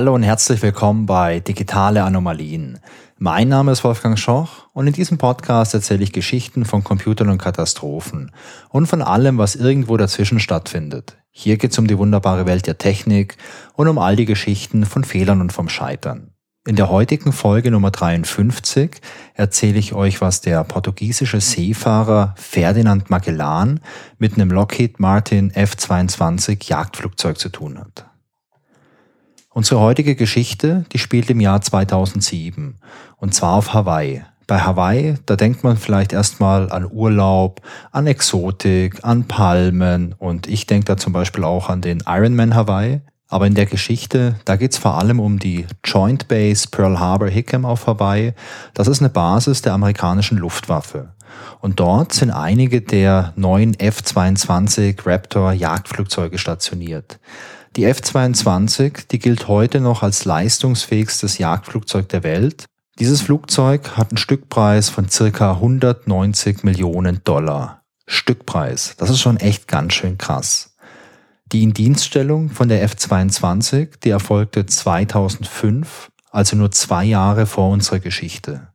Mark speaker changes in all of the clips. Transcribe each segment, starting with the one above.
Speaker 1: Hallo und herzlich willkommen bei Digitale Anomalien. Mein Name ist Wolfgang Schoch und in diesem Podcast erzähle ich Geschichten von Computern und Katastrophen und von allem, was irgendwo dazwischen stattfindet. Hier geht es um die wunderbare Welt der Technik und um all die Geschichten von Fehlern und vom Scheitern. In der heutigen Folge Nummer 53 erzähle ich euch, was der portugiesische Seefahrer Ferdinand Magellan mit einem Lockheed Martin F-22 Jagdflugzeug zu tun hat. Unsere heutige Geschichte, die spielt im Jahr 2007 und zwar auf Hawaii. Bei Hawaii, da denkt man vielleicht erstmal an Urlaub, an Exotik, an Palmen und ich denke da zum Beispiel auch an den Ironman Hawaii. Aber in der Geschichte, da geht's vor allem um die Joint Base Pearl Harbor Hickam auf Hawaii. Das ist eine Basis der amerikanischen Luftwaffe. Und dort sind einige der neuen F-22 Raptor Jagdflugzeuge stationiert. Die F-22, die gilt heute noch als leistungsfähigstes Jagdflugzeug der Welt. Dieses Flugzeug hat einen Stückpreis von circa 190 Millionen Dollar. Stückpreis, das ist schon echt ganz schön krass. Die Indienststellung von der F-22, die erfolgte 2005, also nur zwei Jahre vor unserer Geschichte.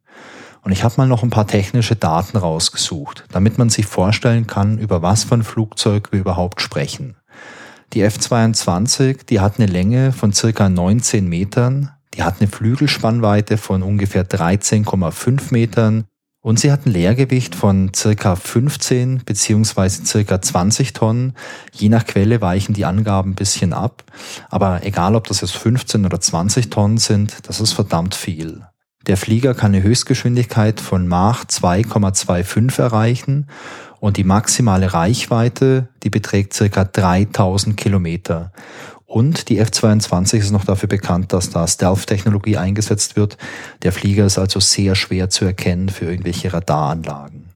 Speaker 1: Und ich habe mal noch ein paar technische Daten rausgesucht, damit man sich vorstellen kann, über was für ein Flugzeug wir überhaupt sprechen. Die F-22, die hat eine Länge von circa 19 Metern, die hat eine Flügelspannweite von ungefähr 13,5 Metern und sie hat ein Leergewicht von circa 15 beziehungsweise circa 20 Tonnen. Je nach Quelle weichen die Angaben ein bisschen ab. Aber egal, ob das jetzt 15 oder 20 Tonnen sind, das ist verdammt viel. Der Flieger kann eine Höchstgeschwindigkeit von Mach 2,25 erreichen und die maximale Reichweite, die beträgt circa 3000 Kilometer. Und die F-22 ist noch dafür bekannt, dass da Stealth-Technologie eingesetzt wird. Der Flieger ist also sehr schwer zu erkennen für irgendwelche Radaranlagen.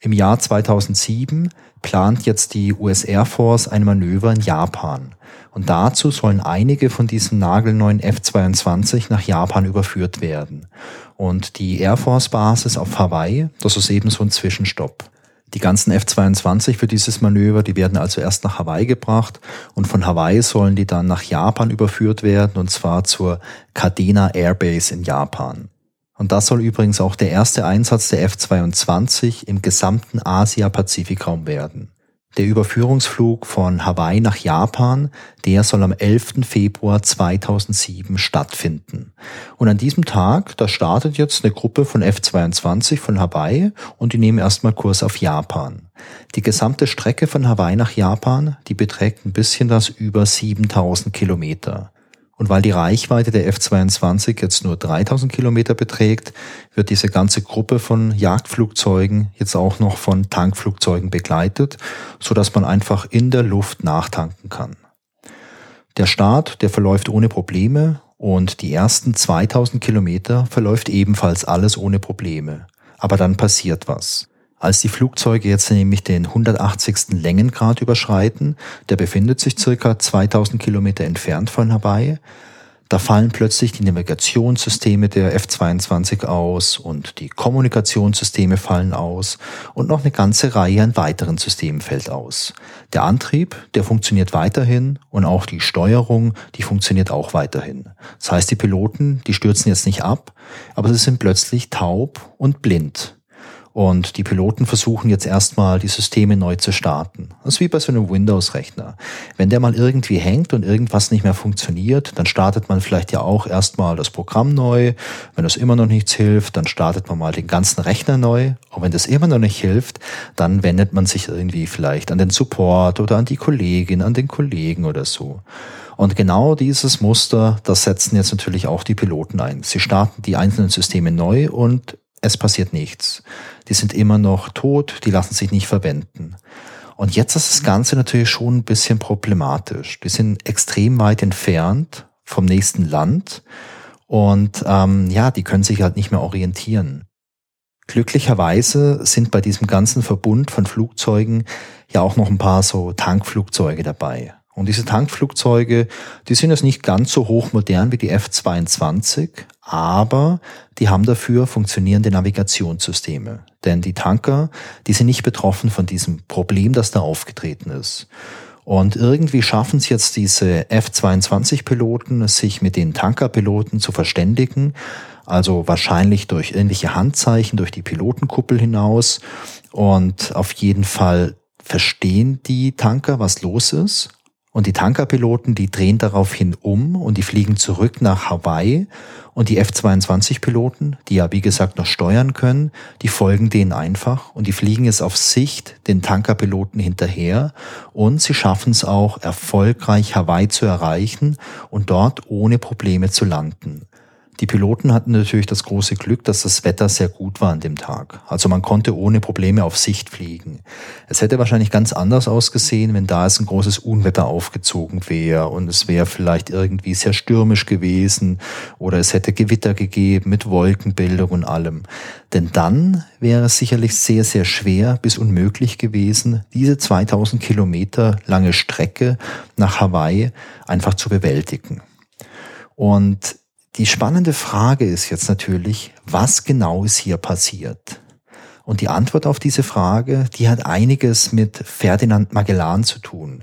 Speaker 1: Im Jahr 2007 plant jetzt die US Air Force ein Manöver in Japan. Und dazu sollen einige von diesen nagelneuen F-22 nach Japan überführt werden. Und die Air Force Basis auf Hawaii, das ist eben so ein Zwischenstopp. Die ganzen F-22 für dieses Manöver, die werden also erst nach Hawaii gebracht und von Hawaii sollen die dann nach Japan überführt werden und zwar zur Kadena Airbase in Japan. Und das soll übrigens auch der erste Einsatz der F-22 im gesamten Asia-Pazifikraum werden. Der Überführungsflug von Hawaii nach Japan, der soll am 11. Februar 2007 stattfinden. Und an diesem Tag, da startet jetzt eine Gruppe von F-22 von Hawaii und die nehmen erstmal Kurs auf Japan. Die gesamte Strecke von Hawaii nach Japan, die beträgt ein bisschen das über 7000 Kilometer. Und weil die Reichweite der F-22 jetzt nur 3000 Kilometer beträgt, wird diese ganze Gruppe von Jagdflugzeugen jetzt auch noch von Tankflugzeugen begleitet, so dass man einfach in der Luft nachtanken kann. Der Start, der verläuft ohne Probleme und die ersten 2000 Kilometer verläuft ebenfalls alles ohne Probleme. Aber dann passiert was. Als die Flugzeuge jetzt nämlich den 180. Längengrad überschreiten, der befindet sich circa 2000 Kilometer entfernt von Hawaii, da fallen plötzlich die Navigationssysteme der F-22 aus und die Kommunikationssysteme fallen aus und noch eine ganze Reihe an weiteren Systemen fällt aus. Der Antrieb, der funktioniert weiterhin und auch die Steuerung, die funktioniert auch weiterhin. Das heißt, die Piloten, die stürzen jetzt nicht ab, aber sie sind plötzlich taub und blind. Und die Piloten versuchen jetzt erstmal die Systeme neu zu starten. Das ist wie bei so einem Windows-Rechner. Wenn der mal irgendwie hängt und irgendwas nicht mehr funktioniert, dann startet man vielleicht ja auch erstmal das Programm neu. Wenn das immer noch nichts hilft, dann startet man mal den ganzen Rechner neu. Und wenn das immer noch nicht hilft, dann wendet man sich irgendwie vielleicht an den Support oder an die Kollegin, an den Kollegen oder so. Und genau dieses Muster, das setzen jetzt natürlich auch die Piloten ein. Sie starten die einzelnen Systeme neu und es passiert nichts. Die sind immer noch tot, die lassen sich nicht verwenden. Und jetzt ist das Ganze natürlich schon ein bisschen problematisch. Die sind extrem weit entfernt vom nächsten Land und ähm, ja, die können sich halt nicht mehr orientieren. Glücklicherweise sind bei diesem ganzen Verbund von Flugzeugen ja auch noch ein paar so Tankflugzeuge dabei. Und diese Tankflugzeuge, die sind jetzt nicht ganz so hochmodern wie die F-22, aber die haben dafür funktionierende Navigationssysteme. Denn die Tanker, die sind nicht betroffen von diesem Problem, das da aufgetreten ist. Und irgendwie schaffen es jetzt diese F-22-Piloten, sich mit den Tankerpiloten zu verständigen. Also wahrscheinlich durch ähnliche Handzeichen, durch die Pilotenkuppel hinaus. Und auf jeden Fall verstehen die Tanker, was los ist. Und die Tankerpiloten, die drehen daraufhin um und die fliegen zurück nach Hawaii. Und die F-22-Piloten, die ja wie gesagt noch steuern können, die folgen denen einfach und die fliegen es auf Sicht den Tankerpiloten hinterher. Und sie schaffen es auch erfolgreich Hawaii zu erreichen und dort ohne Probleme zu landen. Die Piloten hatten natürlich das große Glück, dass das Wetter sehr gut war an dem Tag. Also man konnte ohne Probleme auf Sicht fliegen. Es hätte wahrscheinlich ganz anders ausgesehen, wenn da es ein großes Unwetter aufgezogen wäre und es wäre vielleicht irgendwie sehr stürmisch gewesen oder es hätte Gewitter gegeben mit Wolkenbildung und allem. Denn dann wäre es sicherlich sehr, sehr schwer bis unmöglich gewesen, diese 2000 Kilometer lange Strecke nach Hawaii einfach zu bewältigen. Und die spannende Frage ist jetzt natürlich, was genau ist hier passiert? Und die Antwort auf diese Frage, die hat einiges mit Ferdinand Magellan zu tun,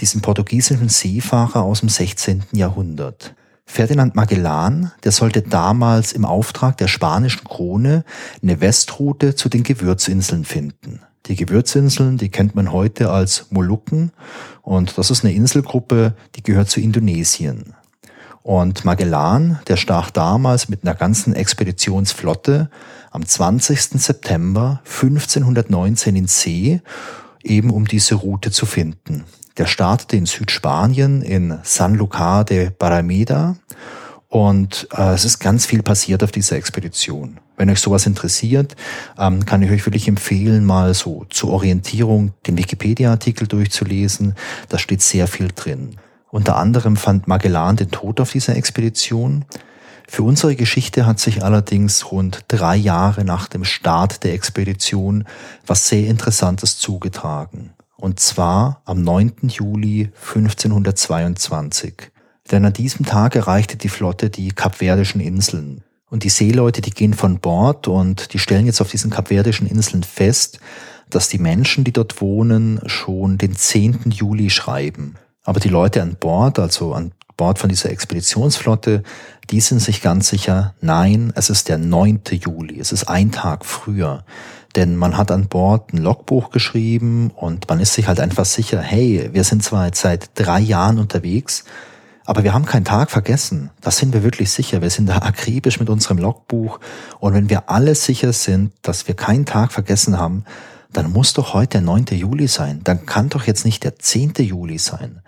Speaker 1: diesem portugiesischen Seefahrer aus dem 16. Jahrhundert. Ferdinand Magellan, der sollte damals im Auftrag der spanischen Krone eine Westroute zu den Gewürzinseln finden. Die Gewürzinseln, die kennt man heute als Molukken und das ist eine Inselgruppe, die gehört zu Indonesien. Und Magellan, der stach damals mit einer ganzen Expeditionsflotte am 20. September 1519 in See, eben um diese Route zu finden. Der startete in Südspanien in San Lucar de Barrameda und äh, es ist ganz viel passiert auf dieser Expedition. Wenn euch sowas interessiert, ähm, kann ich euch wirklich empfehlen, mal so zur Orientierung den Wikipedia-Artikel durchzulesen. Da steht sehr viel drin. Unter anderem fand Magellan den Tod auf dieser Expedition. Für unsere Geschichte hat sich allerdings rund drei Jahre nach dem Start der Expedition was sehr Interessantes zugetragen. Und zwar am 9. Juli 1522. Denn an diesem Tag erreichte die Flotte die Kapverdischen Inseln. Und die Seeleute, die gehen von Bord und die stellen jetzt auf diesen Kapverdischen Inseln fest, dass die Menschen, die dort wohnen, schon den 10. Juli schreiben. Aber die Leute an Bord, also an Bord von dieser Expeditionsflotte, die sind sich ganz sicher, nein, es ist der 9. Juli, es ist ein Tag früher. Denn man hat an Bord ein Logbuch geschrieben und man ist sich halt einfach sicher, hey, wir sind zwar jetzt seit drei Jahren unterwegs, aber wir haben keinen Tag vergessen. Das sind wir wirklich sicher. Wir sind da akribisch mit unserem Logbuch. Und wenn wir alle sicher sind, dass wir keinen Tag vergessen haben, dann muss doch heute der 9. Juli sein. Dann kann doch jetzt nicht der 10. Juli sein.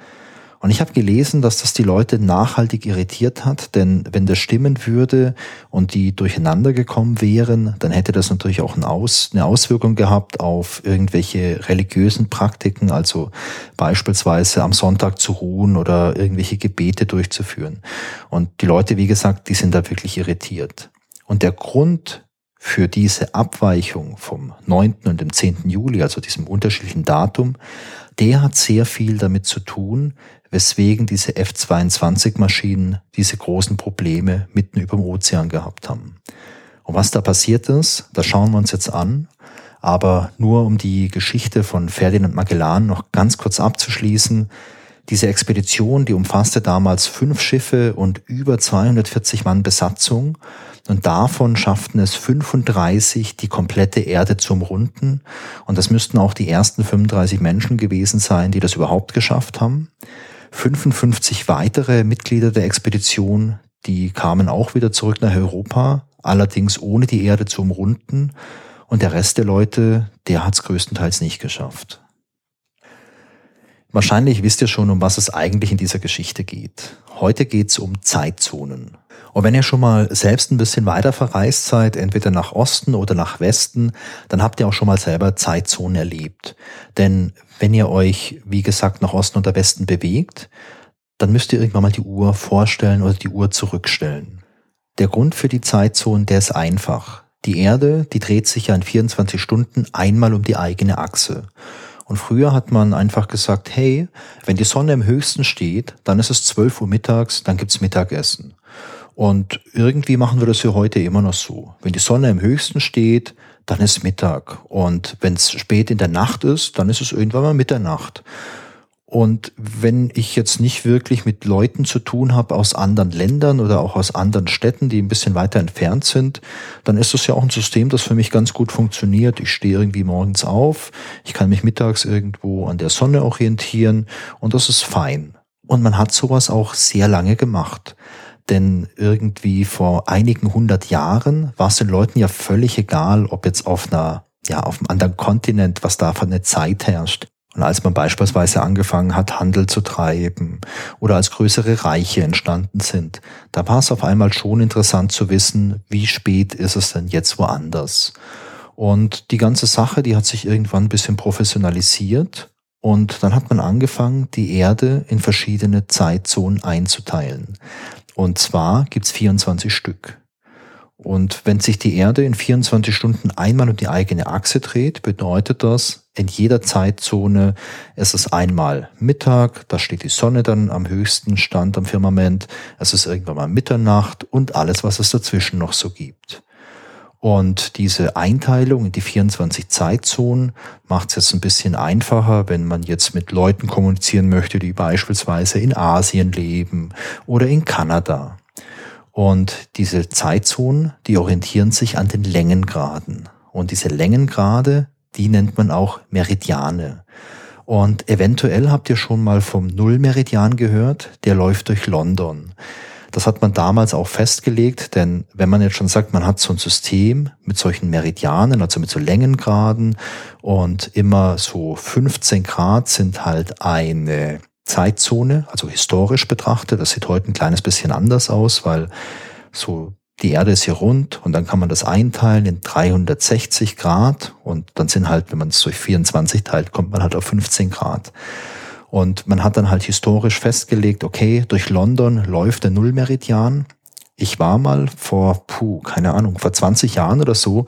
Speaker 1: Und ich habe gelesen, dass das die Leute nachhaltig irritiert hat, denn wenn das stimmen würde und die durcheinander gekommen wären, dann hätte das natürlich auch eine, Aus, eine Auswirkung gehabt auf irgendwelche religiösen Praktiken, also beispielsweise am Sonntag zu ruhen oder irgendwelche Gebete durchzuführen. Und die Leute, wie gesagt, die sind da wirklich irritiert. Und der Grund für diese Abweichung vom 9. und dem 10. Juli, also diesem unterschiedlichen Datum, der hat sehr viel damit zu tun, weswegen diese F-22-Maschinen diese großen Probleme mitten über dem Ozean gehabt haben. Und was da passiert ist, das schauen wir uns jetzt an. Aber nur um die Geschichte von Ferdinand Magellan noch ganz kurz abzuschließen, diese Expedition, die umfasste damals fünf Schiffe und über 240 Mann Besatzung und davon schafften es 35 die komplette Erde zu umrunden und das müssten auch die ersten 35 Menschen gewesen sein, die das überhaupt geschafft haben. 55 weitere Mitglieder der Expedition, die kamen auch wieder zurück nach Europa, allerdings ohne die Erde zu umrunden und der Rest der Leute, der hat es größtenteils nicht geschafft. Wahrscheinlich wisst ihr schon, um was es eigentlich in dieser Geschichte geht. Heute geht es um Zeitzonen. Und wenn ihr schon mal selbst ein bisschen weiter verreist seid, entweder nach Osten oder nach Westen, dann habt ihr auch schon mal selber Zeitzonen erlebt. Denn wenn ihr euch, wie gesagt, nach Osten oder Westen bewegt, dann müsst ihr irgendwann mal die Uhr vorstellen oder die Uhr zurückstellen. Der Grund für die Zeitzonen, der ist einfach. Die Erde, die dreht sich ja in 24 Stunden einmal um die eigene Achse. Und früher hat man einfach gesagt, hey, wenn die Sonne im höchsten steht, dann ist es 12 Uhr mittags, dann gibt's Mittagessen. Und irgendwie machen wir das ja heute immer noch so. Wenn die Sonne im höchsten steht, dann ist Mittag. Und wenn es spät in der Nacht ist, dann ist es irgendwann mal Mitternacht. Und wenn ich jetzt nicht wirklich mit Leuten zu tun habe aus anderen Ländern oder auch aus anderen Städten, die ein bisschen weiter entfernt sind, dann ist das ja auch ein System, das für mich ganz gut funktioniert. Ich stehe irgendwie morgens auf, ich kann mich mittags irgendwo an der Sonne orientieren und das ist fein. Und man hat sowas auch sehr lange gemacht. Denn irgendwie vor einigen hundert Jahren war es den Leuten ja völlig egal, ob jetzt auf einer ja, auf einem anderen Kontinent, was da für eine Zeit herrscht. Und als man beispielsweise angefangen hat, Handel zu treiben oder als größere Reiche entstanden sind, da war es auf einmal schon interessant zu wissen, wie spät ist es denn jetzt woanders. Und die ganze Sache, die hat sich irgendwann ein bisschen professionalisiert und dann hat man angefangen, die Erde in verschiedene Zeitzonen einzuteilen. Und zwar gibt's 24 Stück. Und wenn sich die Erde in 24 Stunden einmal um die eigene Achse dreht, bedeutet das, in jeder Zeitzone ist es einmal Mittag, da steht die Sonne dann am höchsten Stand am Firmament, es ist irgendwann mal Mitternacht und alles, was es dazwischen noch so gibt. Und diese Einteilung in die 24 Zeitzonen macht es jetzt ein bisschen einfacher, wenn man jetzt mit Leuten kommunizieren möchte, die beispielsweise in Asien leben oder in Kanada. Und diese Zeitzonen, die orientieren sich an den Längengraden. Und diese Längengrade, die nennt man auch Meridiane. Und eventuell habt ihr schon mal vom Nullmeridian gehört, der läuft durch London. Das hat man damals auch festgelegt, denn wenn man jetzt schon sagt, man hat so ein System mit solchen Meridianen, also mit so Längengraden und immer so 15 Grad sind halt eine Zeitzone, also historisch betrachtet. Das sieht heute ein kleines bisschen anders aus, weil so die Erde ist hier rund und dann kann man das einteilen in 360 Grad und dann sind halt, wenn man es durch 24 teilt, kommt man halt auf 15 Grad. Und man hat dann halt historisch festgelegt, okay, durch London läuft der Nullmeridian. Ich war mal vor, puh, keine Ahnung, vor 20 Jahren oder so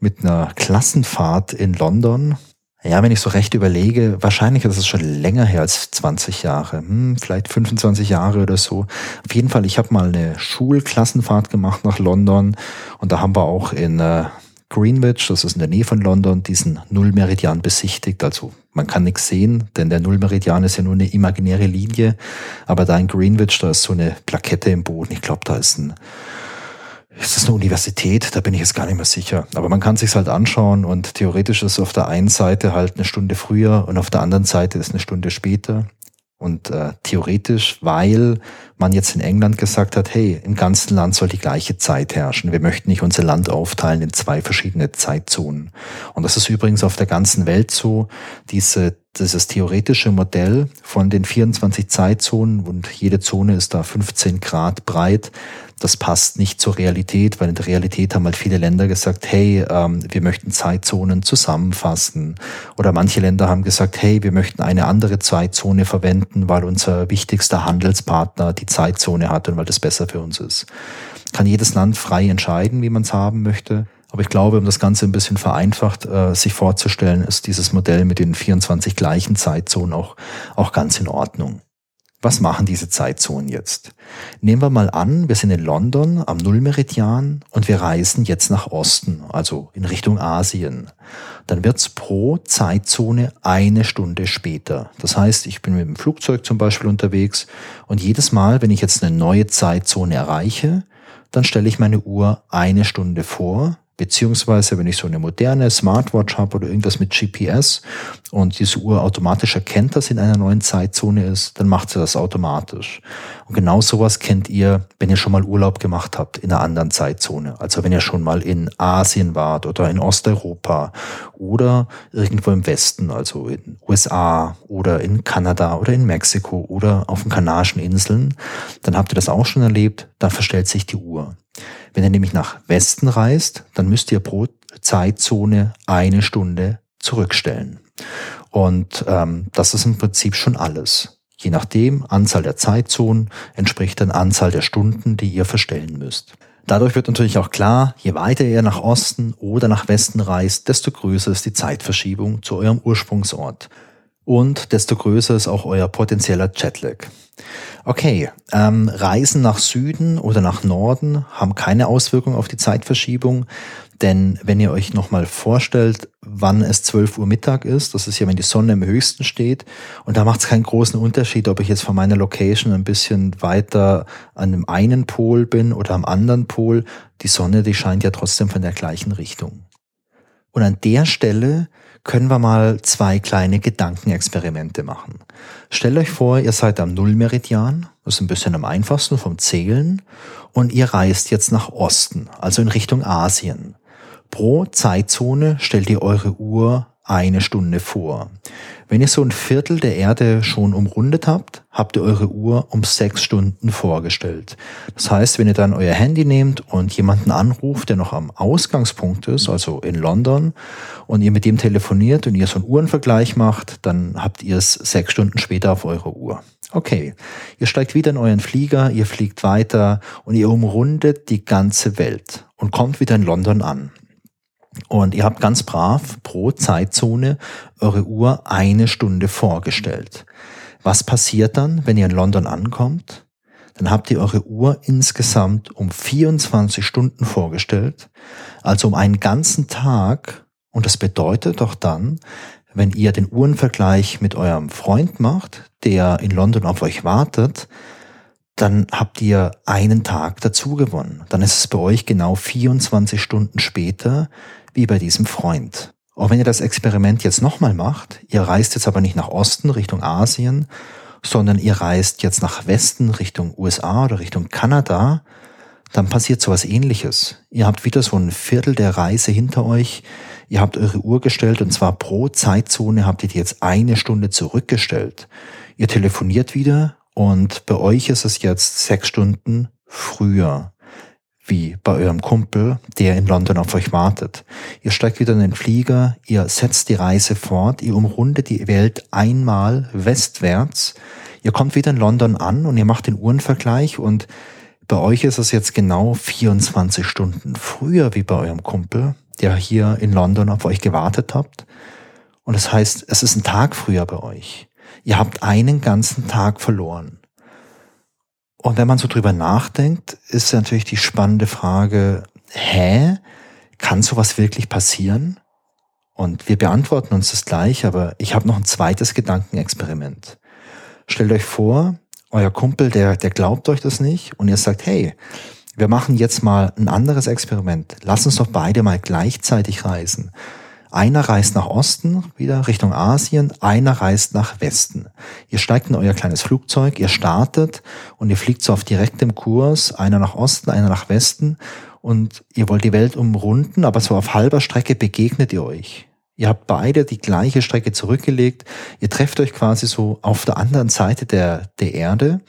Speaker 1: mit einer Klassenfahrt in London ja, wenn ich so recht überlege, wahrscheinlich ist es schon länger her als 20 Jahre, hm, vielleicht 25 Jahre oder so. Auf jeden Fall, ich habe mal eine Schulklassenfahrt gemacht nach London und da haben wir auch in äh, Greenwich, das ist in der Nähe von London, diesen Nullmeridian besichtigt. Also man kann nichts sehen, denn der Nullmeridian ist ja nur eine imaginäre Linie. Aber da in Greenwich, da ist so eine Plakette im Boden. Ich glaube, da ist ein ist das eine Universität? Da bin ich jetzt gar nicht mehr sicher. Aber man kann sich's halt anschauen und theoretisch ist auf der einen Seite halt eine Stunde früher und auf der anderen Seite ist eine Stunde später. Und äh, theoretisch, weil man jetzt in England gesagt hat, hey, im ganzen Land soll die gleiche Zeit herrschen. Wir möchten nicht unser Land aufteilen in zwei verschiedene Zeitzonen. Und das ist übrigens auf der ganzen Welt so. Diese, dieses theoretische Modell von den 24 Zeitzonen und jede Zone ist da 15 Grad breit das passt nicht zur Realität, weil in der Realität haben halt viele Länder gesagt, hey, ähm, wir möchten Zeitzonen zusammenfassen. Oder manche Länder haben gesagt, hey, wir möchten eine andere Zeitzone verwenden, weil unser wichtigster Handelspartner die Zeitzone hat und weil das besser für uns ist. Kann jedes Land frei entscheiden, wie man es haben möchte. Aber ich glaube, um das Ganze ein bisschen vereinfacht äh, sich vorzustellen, ist dieses Modell mit den 24 gleichen Zeitzonen auch, auch ganz in Ordnung. Was machen diese Zeitzonen jetzt? Nehmen wir mal an, wir sind in London am Nullmeridian und wir reisen jetzt nach Osten, also in Richtung Asien. Dann wird's pro Zeitzone eine Stunde später. Das heißt, ich bin mit dem Flugzeug zum Beispiel unterwegs und jedes Mal, wenn ich jetzt eine neue Zeitzone erreiche, dann stelle ich meine Uhr eine Stunde vor Beziehungsweise, wenn ich so eine moderne Smartwatch habe oder irgendwas mit GPS und diese Uhr automatisch erkennt, dass sie in einer neuen Zeitzone ist, dann macht sie das automatisch. Und genau sowas kennt ihr, wenn ihr schon mal Urlaub gemacht habt in einer anderen Zeitzone. Also wenn ihr schon mal in Asien wart oder in Osteuropa oder irgendwo im Westen, also in USA oder in Kanada oder in Mexiko oder auf den Kanarischen Inseln, dann habt ihr das auch schon erlebt, dann verstellt sich die Uhr. Wenn ihr nämlich nach Westen reist, dann müsst ihr pro Zeitzone eine Stunde zurückstellen. Und ähm, das ist im Prinzip schon alles. Je nachdem, Anzahl der Zeitzonen entspricht dann Anzahl der Stunden, die ihr verstellen müsst. Dadurch wird natürlich auch klar, je weiter ihr nach Osten oder nach Westen reist, desto größer ist die Zeitverschiebung zu eurem Ursprungsort. Und desto größer ist auch euer potenzieller Jetlag. Okay, ähm, Reisen nach Süden oder nach Norden haben keine Auswirkung auf die Zeitverschiebung, denn wenn ihr euch nochmal vorstellt, wann es 12 Uhr Mittag ist, das ist ja, wenn die Sonne im höchsten steht, und da macht es keinen großen Unterschied, ob ich jetzt von meiner Location ein bisschen weiter an dem einen Pol bin oder am anderen Pol, die Sonne, die scheint ja trotzdem von der gleichen Richtung. Und an der Stelle können wir mal zwei kleine Gedankenexperimente machen. Stellt euch vor, ihr seid am Nullmeridian, das ist ein bisschen am einfachsten vom Zählen, und ihr reist jetzt nach Osten, also in Richtung Asien. Pro Zeitzone stellt ihr eure Uhr eine Stunde vor. Wenn ihr so ein Viertel der Erde schon umrundet habt, habt ihr eure Uhr um sechs Stunden vorgestellt. Das heißt, wenn ihr dann euer Handy nehmt und jemanden anruft, der noch am Ausgangspunkt ist, also in London, und ihr mit dem telefoniert und ihr so einen Uhrenvergleich macht, dann habt ihr es sechs Stunden später auf eurer Uhr. Okay, ihr steigt wieder in euren Flieger, ihr fliegt weiter und ihr umrundet die ganze Welt und kommt wieder in London an. Und ihr habt ganz brav pro Zeitzone eure Uhr eine Stunde vorgestellt. Was passiert dann, wenn ihr in London ankommt? Dann habt ihr eure Uhr insgesamt um 24 Stunden vorgestellt, also um einen ganzen Tag. Und das bedeutet doch dann, wenn ihr den Uhrenvergleich mit eurem Freund macht, der in London auf euch wartet, dann habt ihr einen Tag dazu gewonnen. Dann ist es bei euch genau 24 Stunden später, wie bei diesem Freund. Auch wenn ihr das Experiment jetzt nochmal macht, ihr reist jetzt aber nicht nach Osten Richtung Asien, sondern ihr reist jetzt nach Westen Richtung USA oder Richtung Kanada, dann passiert sowas ähnliches. Ihr habt wieder so ein Viertel der Reise hinter euch, ihr habt eure Uhr gestellt und zwar pro Zeitzone habt ihr die jetzt eine Stunde zurückgestellt. Ihr telefoniert wieder und bei euch ist es jetzt sechs Stunden früher wie bei eurem Kumpel, der in London auf euch wartet. Ihr steigt wieder in den Flieger, ihr setzt die Reise fort, ihr umrundet die Welt einmal westwärts, ihr kommt wieder in London an und ihr macht den Uhrenvergleich und bei euch ist es jetzt genau 24 Stunden früher wie bei eurem Kumpel, der hier in London auf euch gewartet habt. Und das heißt, es ist ein Tag früher bei euch. Ihr habt einen ganzen Tag verloren. Und wenn man so drüber nachdenkt, ist natürlich die spannende Frage, hä? Kann sowas wirklich passieren? Und wir beantworten uns das gleich, aber ich habe noch ein zweites Gedankenexperiment. Stellt euch vor, euer Kumpel, der, der glaubt euch das nicht und ihr sagt, hey, wir machen jetzt mal ein anderes Experiment. Lass uns doch beide mal gleichzeitig reisen. Einer reist nach Osten, wieder Richtung Asien, einer reist nach Westen. Ihr steigt in euer kleines Flugzeug, ihr startet und ihr fliegt so auf direktem Kurs, einer nach Osten, einer nach Westen und ihr wollt die Welt umrunden, aber so auf halber Strecke begegnet ihr euch. Ihr habt beide die gleiche Strecke zurückgelegt, ihr trefft euch quasi so auf der anderen Seite der, der Erde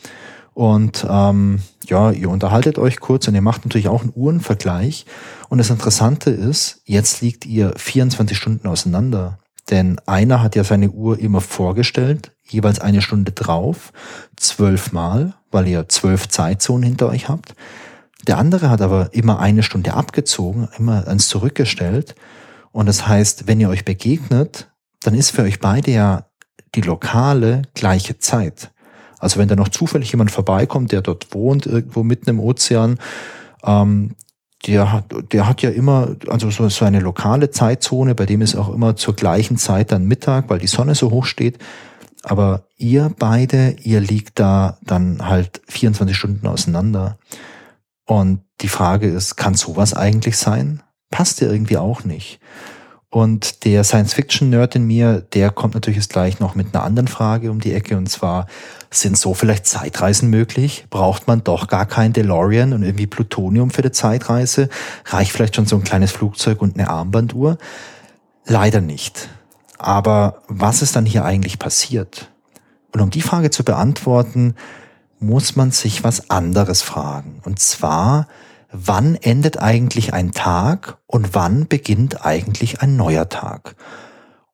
Speaker 1: und ähm, ja, ihr unterhaltet euch kurz und ihr macht natürlich auch einen Uhrenvergleich. Und das Interessante ist, jetzt liegt ihr 24 Stunden auseinander. Denn einer hat ja seine Uhr immer vorgestellt, jeweils eine Stunde drauf, zwölfmal, weil ihr zwölf Zeitzonen hinter euch habt. Der andere hat aber immer eine Stunde abgezogen, immer eins zurückgestellt. Und das heißt, wenn ihr euch begegnet, dann ist für euch beide ja die lokale gleiche Zeit. Also wenn da noch zufällig jemand vorbeikommt, der dort wohnt, irgendwo mitten im Ozean, ähm, der hat, der hat ja immer, also so, so eine lokale Zeitzone, bei dem ist auch immer zur gleichen Zeit dann Mittag, weil die Sonne so hoch steht. Aber ihr beide, ihr liegt da dann halt 24 Stunden auseinander. Und die Frage ist, kann sowas eigentlich sein? Passt ja irgendwie auch nicht. Und der Science-Fiction-Nerd in mir, der kommt natürlich jetzt gleich noch mit einer anderen Frage um die Ecke. Und zwar, sind so vielleicht Zeitreisen möglich? Braucht man doch gar kein DeLorean und irgendwie Plutonium für die Zeitreise? Reicht vielleicht schon so ein kleines Flugzeug und eine Armbanduhr? Leider nicht. Aber was ist dann hier eigentlich passiert? Und um die Frage zu beantworten, muss man sich was anderes fragen. Und zwar, wann endet eigentlich ein Tag und wann beginnt eigentlich ein neuer Tag?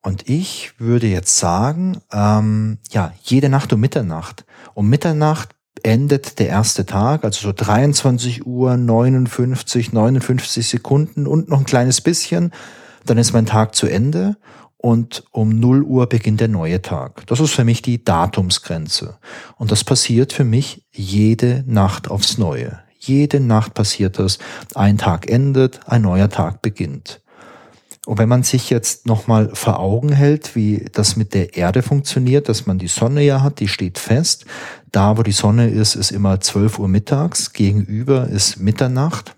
Speaker 1: Und ich würde jetzt sagen, ähm, ja, jede Nacht um Mitternacht. Um Mitternacht endet der erste Tag, also so 23 Uhr 59, 59 Sekunden und noch ein kleines bisschen. Dann ist mein Tag zu Ende. und um 0 Uhr beginnt der neue Tag. Das ist für mich die Datumsgrenze. Und das passiert für mich jede Nacht aufs Neue. Jede Nacht passiert das. Ein Tag endet, ein neuer Tag beginnt. Und wenn man sich jetzt nochmal vor Augen hält, wie das mit der Erde funktioniert, dass man die Sonne ja hat, die steht fest. Da, wo die Sonne ist, ist immer 12 Uhr mittags. Gegenüber ist Mitternacht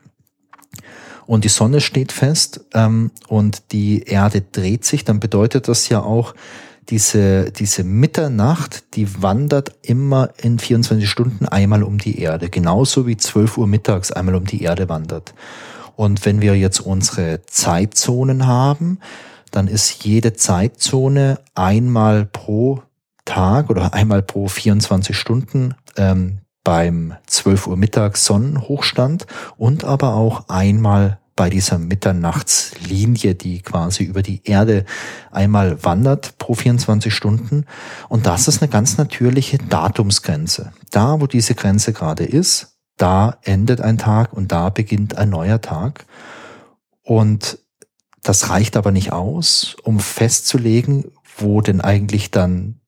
Speaker 1: und die Sonne steht fest ähm, und die Erde dreht sich, dann bedeutet das ja auch, diese, diese Mitternacht, die wandert immer in 24 Stunden einmal um die Erde, genauso wie 12 Uhr mittags einmal um die Erde wandert. Und wenn wir jetzt unsere Zeitzonen haben, dann ist jede Zeitzone einmal pro Tag oder einmal pro 24 Stunden ähm, beim 12 Uhr mittags Sonnenhochstand und aber auch einmal bei dieser Mitternachtslinie, die quasi über die Erde einmal wandert pro 24 Stunden. Und das ist eine ganz natürliche Datumsgrenze. Da, wo diese Grenze gerade ist, da endet ein Tag und da beginnt ein neuer Tag. Und das reicht aber nicht aus, um festzulegen, wo denn eigentlich dann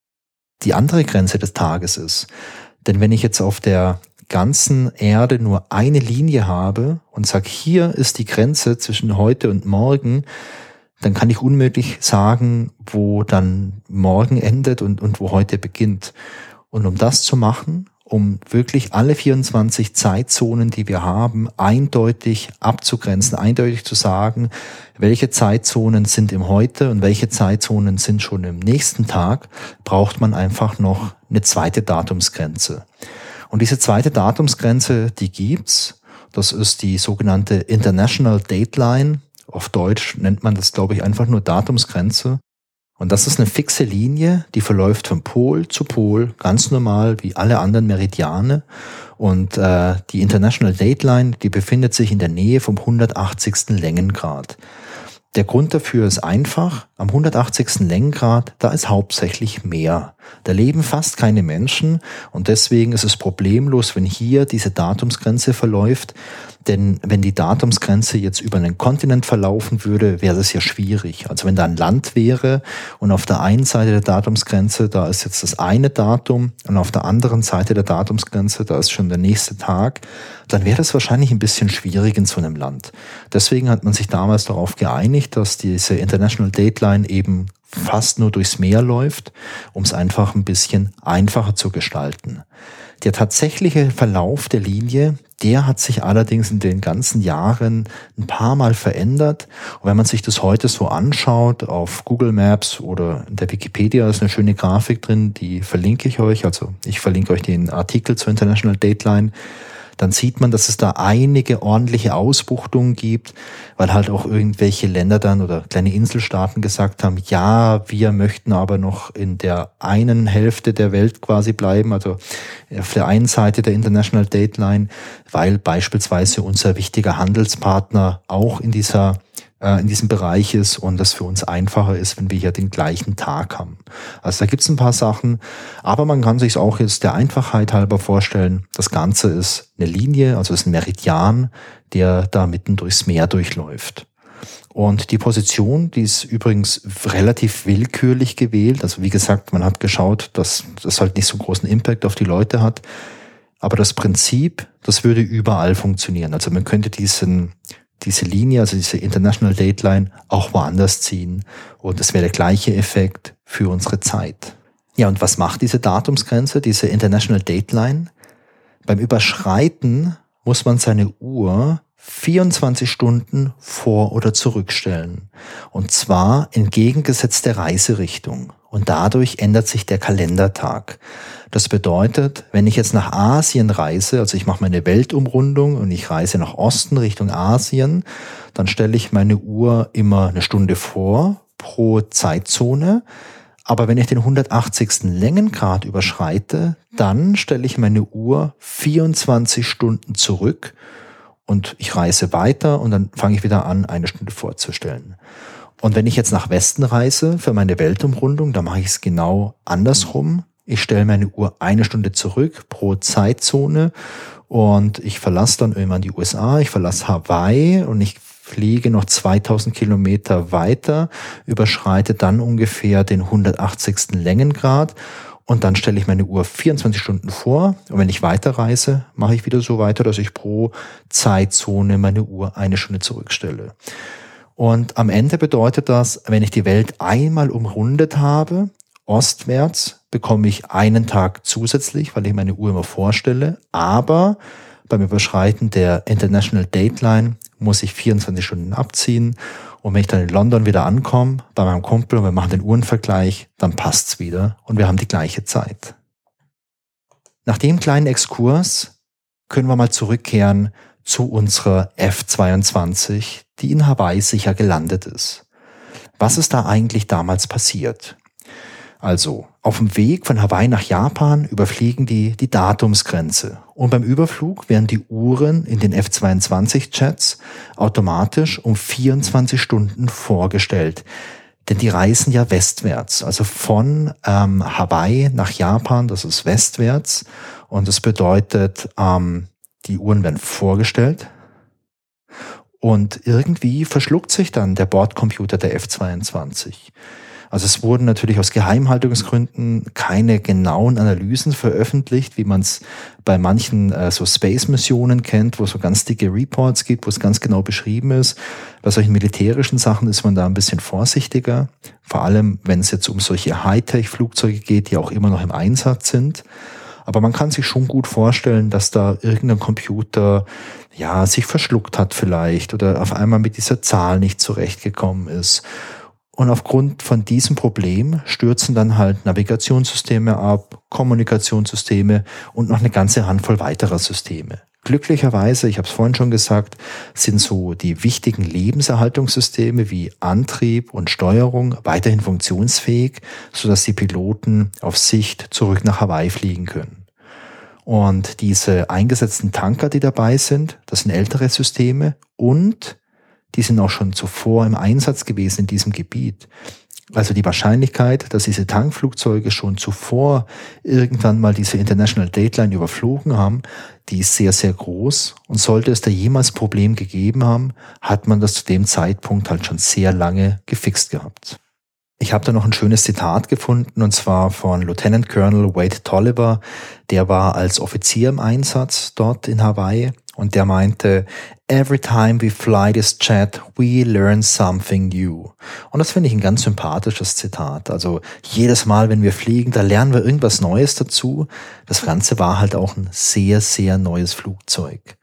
Speaker 1: die andere Grenze des Tages ist. Denn wenn ich jetzt auf der ganzen Erde nur eine Linie habe und sage, hier ist die Grenze zwischen heute und morgen, dann kann ich unmöglich sagen, wo dann morgen endet und, und wo heute beginnt. Und um das zu machen, um wirklich alle 24 Zeitzonen, die wir haben, eindeutig abzugrenzen, eindeutig zu sagen, welche Zeitzonen sind im Heute und welche Zeitzonen sind schon im nächsten Tag, braucht man einfach noch eine zweite Datumsgrenze. Und diese zweite Datumsgrenze, die gibt's. Das ist die sogenannte International Dateline. Auf Deutsch nennt man das, glaube ich, einfach nur Datumsgrenze. Und das ist eine fixe Linie, die verläuft von Pol zu Pol, ganz normal wie alle anderen Meridiane. Und äh, die International Dateline, die befindet sich in der Nähe vom 180. Längengrad. Der Grund dafür ist einfach, am 180. Längengrad, da ist hauptsächlich Meer. Da leben fast keine Menschen und deswegen ist es problemlos, wenn hier diese Datumsgrenze verläuft. Denn wenn die Datumsgrenze jetzt über einen Kontinent verlaufen würde, wäre das ja schwierig. Also wenn da ein Land wäre und auf der einen Seite der Datumsgrenze, da ist jetzt das eine Datum und auf der anderen Seite der Datumsgrenze, da ist schon der nächste Tag, dann wäre das wahrscheinlich ein bisschen schwierig in so einem Land. Deswegen hat man sich damals darauf geeinigt, dass diese International Dateline eben fast nur durchs Meer läuft, um es einfach ein bisschen einfacher zu gestalten. Der tatsächliche Verlauf der Linie, der hat sich allerdings in den ganzen Jahren ein paar Mal verändert. Und wenn man sich das heute so anschaut auf Google Maps oder in der Wikipedia ist eine schöne Grafik drin, die verlinke ich euch. Also ich verlinke euch den Artikel zur International Dateline dann sieht man, dass es da einige ordentliche Ausbuchtungen gibt, weil halt auch irgendwelche Länder dann oder kleine Inselstaaten gesagt haben, ja, wir möchten aber noch in der einen Hälfte der Welt quasi bleiben, also auf der einen Seite der International Dateline, weil beispielsweise unser wichtiger Handelspartner auch in dieser äh, in diesem Bereich ist und das für uns einfacher ist, wenn wir hier den gleichen Tag haben. Also da gibt es ein paar Sachen, aber man kann sich auch jetzt der Einfachheit halber vorstellen, das Ganze ist eine Linie, also ist ein Meridian, der da mitten durchs Meer durchläuft. Und die Position, die ist übrigens relativ willkürlich gewählt. Also wie gesagt, man hat geschaut, dass das halt nicht so großen Impact auf die Leute hat. Aber das Prinzip, das würde überall funktionieren. Also man könnte diesen diese Linie, also diese International Dateline, auch woanders ziehen. Und es wäre der gleiche Effekt für unsere Zeit. Ja, und was macht diese Datumsgrenze, diese International Dateline? Beim Überschreiten muss man seine Uhr 24 Stunden vor- oder zurückstellen. Und zwar entgegengesetzt der Reiserichtung. Und dadurch ändert sich der Kalendertag. Das bedeutet, wenn ich jetzt nach Asien reise, also ich mache meine Weltumrundung und ich reise nach Osten Richtung Asien, dann stelle ich meine Uhr immer eine Stunde vor pro Zeitzone. Aber wenn ich den 180. Längengrad überschreite, dann stelle ich meine Uhr 24 Stunden zurück und ich reise weiter und dann fange ich wieder an, eine Stunde vorzustellen. Und wenn ich jetzt nach Westen reise für meine Weltumrundung, dann mache ich es genau andersrum. Ich stelle meine Uhr eine Stunde zurück pro Zeitzone und ich verlasse dann irgendwann die USA, ich verlasse Hawaii und ich fliege noch 2000 Kilometer weiter, überschreite dann ungefähr den 180. Längengrad und dann stelle ich meine Uhr 24 Stunden vor und wenn ich weiterreise, mache ich wieder so weiter, dass ich pro Zeitzone meine Uhr eine Stunde zurückstelle. Und am Ende bedeutet das, wenn ich die Welt einmal umrundet habe, ostwärts, bekomme ich einen Tag zusätzlich, weil ich meine Uhr immer vorstelle, aber beim Überschreiten der International Dateline muss ich 24 Stunden abziehen. Und wenn ich dann in London wieder ankomme, bei meinem Kumpel und wir machen den Uhrenvergleich, dann passt's wieder und wir haben die gleiche Zeit. Nach dem kleinen Exkurs können wir mal zurückkehren zu unserer F22, die in Hawaii sicher gelandet ist. Was ist da eigentlich damals passiert? Also, auf dem Weg von Hawaii nach Japan überfliegen die die Datumsgrenze. Und beim Überflug werden die Uhren in den F-22-Jets automatisch um 24 Stunden vorgestellt. Denn die reisen ja westwärts, also von ähm, Hawaii nach Japan, das ist westwärts. Und das bedeutet, ähm, die Uhren werden vorgestellt. Und irgendwie verschluckt sich dann der Bordcomputer der F-22. Also es wurden natürlich aus Geheimhaltungsgründen keine genauen Analysen veröffentlicht, wie man es bei manchen äh, so Space-Missionen kennt, wo es so ganz dicke Reports gibt, wo es ganz genau beschrieben ist. Bei solchen militärischen Sachen ist man da ein bisschen vorsichtiger, vor allem wenn es jetzt um solche Hightech-Flugzeuge geht, die auch immer noch im Einsatz sind. Aber man kann sich schon gut vorstellen, dass da irgendein Computer ja sich verschluckt hat vielleicht oder auf einmal mit dieser Zahl nicht zurechtgekommen ist und aufgrund von diesem Problem stürzen dann halt Navigationssysteme ab, Kommunikationssysteme und noch eine ganze Handvoll weiterer Systeme. Glücklicherweise, ich habe es vorhin schon gesagt, sind so die wichtigen Lebenserhaltungssysteme wie Antrieb und Steuerung weiterhin funktionsfähig, sodass die Piloten auf Sicht zurück nach Hawaii fliegen können. Und diese eingesetzten Tanker, die dabei sind, das sind ältere Systeme und die sind auch schon zuvor im Einsatz gewesen in diesem Gebiet. Also die Wahrscheinlichkeit, dass diese Tankflugzeuge schon zuvor irgendwann mal diese International Dateline überflogen haben, die ist sehr, sehr groß. Und sollte es da jemals Problem gegeben haben, hat man das zu dem Zeitpunkt halt schon sehr lange gefixt gehabt. Ich habe da noch ein schönes Zitat gefunden, und zwar von Lieutenant Colonel Wade Tolliver. Der war als Offizier im Einsatz dort in Hawaii und der meinte, Every time we fly this jet, we learn something new. Und das finde ich ein ganz sympathisches Zitat. Also jedes Mal, wenn wir fliegen, da lernen wir irgendwas Neues dazu. Das Ganze war halt auch ein sehr, sehr neues Flugzeug.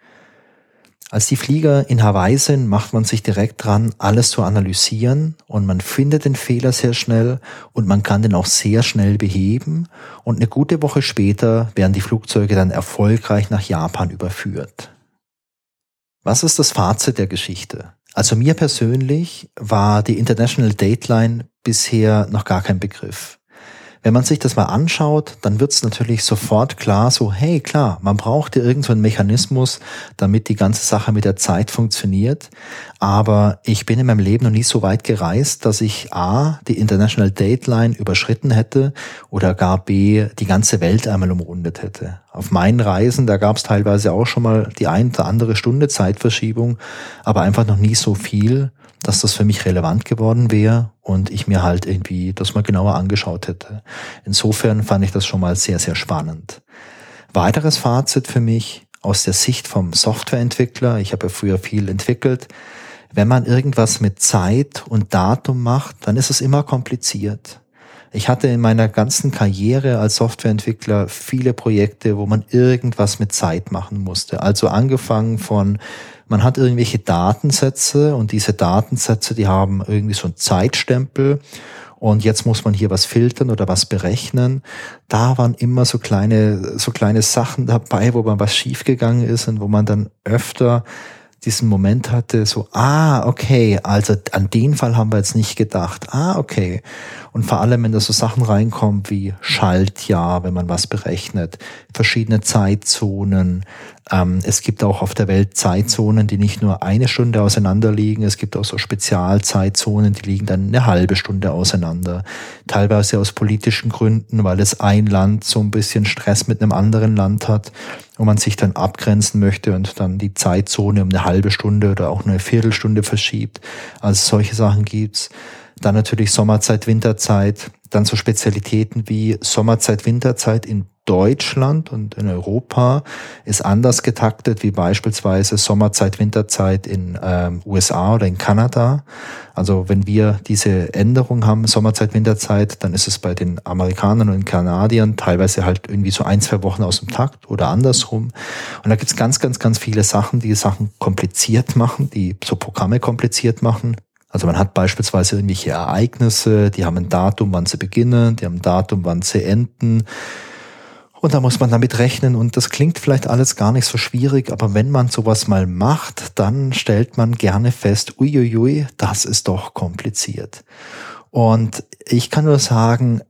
Speaker 1: Als die Flieger in Hawaii sind, macht man sich direkt dran, alles zu analysieren und man findet den Fehler sehr schnell und man kann den auch sehr schnell beheben und eine gute Woche später werden die Flugzeuge dann erfolgreich nach Japan überführt. Was ist das Fazit der Geschichte? Also mir persönlich war die International Dateline bisher noch gar kein Begriff. Wenn man sich das mal anschaut, dann wird es natürlich sofort klar, so, hey klar, man braucht ja irgend so einen Mechanismus, damit die ganze Sache mit der Zeit funktioniert. Aber ich bin in meinem Leben noch nie so weit gereist, dass ich A, die International Dateline überschritten hätte oder gar B, die ganze Welt einmal umrundet hätte. Auf meinen Reisen, da gab es teilweise auch schon mal die ein oder andere Stunde Zeitverschiebung, aber einfach noch nie so viel dass das für mich relevant geworden wäre und ich mir halt irgendwie das mal genauer angeschaut hätte. Insofern fand ich das schon mal sehr, sehr spannend. Weiteres Fazit für mich aus der Sicht vom Softwareentwickler, ich habe ja früher viel entwickelt, wenn man irgendwas mit Zeit und Datum macht, dann ist es immer kompliziert. Ich hatte in meiner ganzen Karriere als Softwareentwickler viele Projekte, wo man irgendwas mit Zeit machen musste. Also angefangen von man hat irgendwelche Datensätze und diese Datensätze, die haben irgendwie so einen Zeitstempel und jetzt muss man hier was filtern oder was berechnen. Da waren immer so kleine, so kleine Sachen dabei, wo man was schiefgegangen ist und wo man dann öfter diesen Moment hatte, so, ah, okay, also an den Fall haben wir jetzt nicht gedacht. Ah, okay. Und vor allem, wenn da so Sachen reinkommen wie Schaltjahr, wenn man was berechnet, verschiedene Zeitzonen. Ähm, es gibt auch auf der Welt Zeitzonen, die nicht nur eine Stunde auseinander liegen. Es gibt auch so Spezialzeitzonen, die liegen dann eine halbe Stunde auseinander. Teilweise aus politischen Gründen, weil es ein Land so ein bisschen Stress mit einem anderen Land hat wo man sich dann abgrenzen möchte und dann die Zeitzone um eine halbe Stunde oder auch eine Viertelstunde verschiebt. Also solche Sachen gibt's. Dann natürlich Sommerzeit, Winterzeit, dann so Spezialitäten wie Sommerzeit, Winterzeit in Deutschland und in Europa ist anders getaktet wie beispielsweise Sommerzeit, Winterzeit in ähm, USA oder in Kanada. Also wenn wir diese Änderung haben, Sommerzeit, Winterzeit, dann ist es bei den Amerikanern und Kanadiern teilweise halt irgendwie so ein, zwei Wochen aus dem Takt oder andersrum. Und da gibt's ganz, ganz, ganz viele Sachen, die Sachen kompliziert machen, die so Programme kompliziert machen. Also man hat beispielsweise irgendwelche Ereignisse, die haben ein Datum, wann sie beginnen, die haben ein Datum, wann sie enden. Und da muss man damit rechnen und das klingt vielleicht alles gar nicht so schwierig, aber wenn man sowas mal macht, dann stellt man gerne fest, uiuiui, das ist doch kompliziert. Und ich kann nur sagen,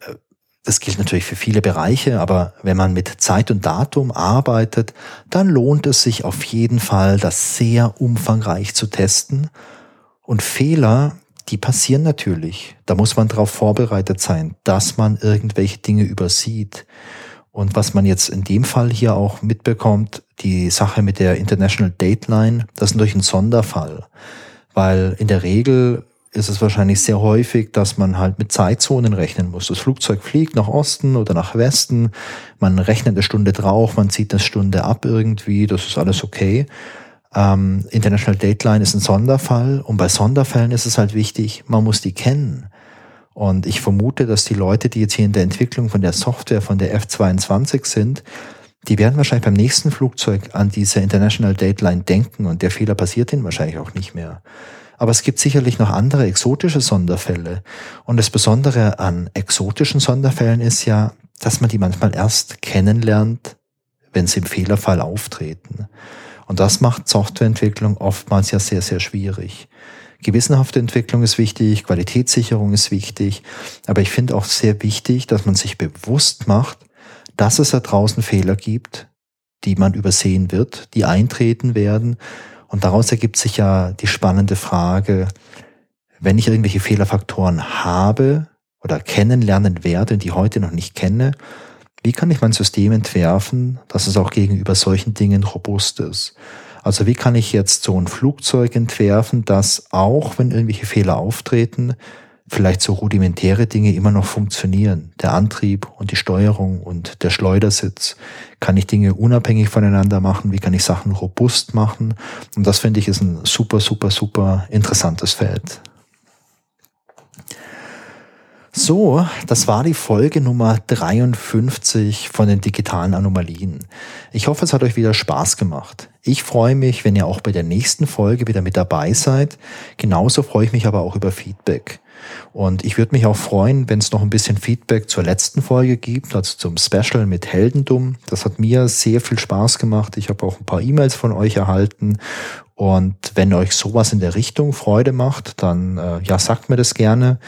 Speaker 1: das gilt natürlich für viele Bereiche, aber wenn man mit Zeit und Datum arbeitet, dann lohnt es sich auf jeden Fall, das sehr umfangreich zu testen. Und Fehler, die passieren natürlich. Da muss man darauf vorbereitet sein, dass man irgendwelche Dinge übersieht. Und was man jetzt in dem Fall hier auch mitbekommt, die Sache mit der International Dateline, das ist natürlich ein Sonderfall. Weil in der Regel ist es wahrscheinlich sehr häufig, dass man halt mit Zeitzonen rechnen muss. Das Flugzeug fliegt nach Osten oder nach Westen, man rechnet eine Stunde drauf, man zieht eine Stunde ab irgendwie, das ist alles okay. Ähm, International Dateline ist ein Sonderfall und bei Sonderfällen ist es halt wichtig, man muss die kennen. Und ich vermute, dass die Leute, die jetzt hier in der Entwicklung von der Software von der F22 sind, die werden wahrscheinlich beim nächsten Flugzeug an diese International Dateline denken und der Fehler passiert ihnen wahrscheinlich auch nicht mehr. Aber es gibt sicherlich noch andere exotische Sonderfälle. Und das Besondere an exotischen Sonderfällen ist ja, dass man die manchmal erst kennenlernt, wenn sie im Fehlerfall auftreten. Und das macht Softwareentwicklung oftmals ja sehr, sehr schwierig. Gewissenhafte Entwicklung ist wichtig, Qualitätssicherung ist wichtig, aber ich finde auch sehr wichtig, dass man sich bewusst macht, dass es da draußen Fehler gibt, die man übersehen wird, die eintreten werden. Und daraus ergibt sich ja die spannende Frage, wenn ich irgendwelche Fehlerfaktoren habe oder kennenlernen werde, die heute noch nicht kenne, wie kann ich mein System entwerfen, dass es auch gegenüber solchen Dingen robust ist? Also wie kann ich jetzt so ein Flugzeug entwerfen, das auch, wenn irgendwelche Fehler auftreten, vielleicht so rudimentäre Dinge immer noch funktionieren. Der Antrieb und die Steuerung und der Schleudersitz. Kann ich Dinge unabhängig voneinander machen? Wie kann ich Sachen robust machen? Und das finde ich ist ein super, super, super interessantes Feld. So, das war die Folge Nummer 53 von den digitalen Anomalien. Ich hoffe, es hat euch wieder Spaß gemacht. Ich freue mich, wenn ihr auch bei der nächsten Folge wieder mit dabei seid. Genauso freue ich mich aber auch über Feedback. Und ich würde mich auch freuen, wenn es noch ein bisschen Feedback zur letzten Folge gibt, also zum Special mit Heldendum. Das hat mir sehr viel Spaß gemacht. Ich habe auch ein paar E-Mails von euch erhalten. Und wenn euch sowas in der Richtung Freude macht, dann äh, ja, sagt mir das gerne.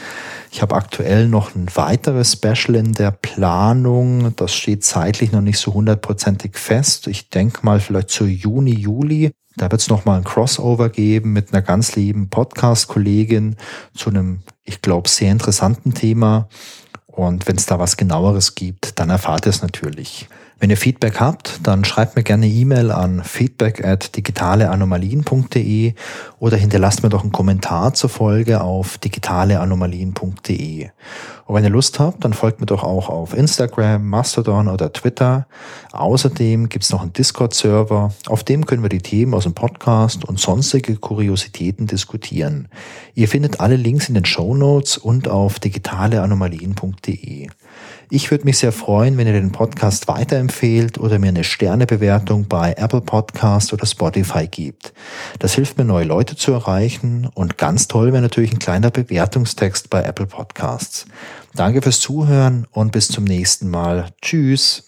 Speaker 1: Ich habe aktuell noch ein weiteres Special in der Planung. Das steht zeitlich noch nicht so hundertprozentig fest. Ich denke mal vielleicht zu Juni, Juli. Da wird es nochmal ein Crossover geben mit einer ganz lieben Podcast-Kollegin zu einem, ich glaube, sehr interessanten Thema. Und wenn es da was genaueres gibt, dann erfahrt ihr es natürlich. Wenn ihr Feedback habt, dann schreibt mir gerne E-Mail an feedback at digitaleanomalien.de oder hinterlasst mir doch einen Kommentar zur Folge auf digitaleanomalien.de. Und wenn ihr Lust habt, dann folgt mir doch auch auf Instagram, Mastodon oder Twitter. Außerdem gibt's noch einen Discord-Server, auf dem können wir die Themen aus dem Podcast und sonstige Kuriositäten diskutieren. Ihr findet alle Links in den Show Notes und auf digitaleanomalien.de. Ich würde mich sehr freuen, wenn ihr den Podcast weiterempfehlt oder mir eine Sternebewertung bei Apple Podcast oder Spotify gibt. Das hilft mir, neue Leute zu erreichen und ganz toll wäre natürlich ein kleiner Bewertungstext bei Apple Podcasts. Danke fürs Zuhören und bis zum nächsten Mal. Tschüss.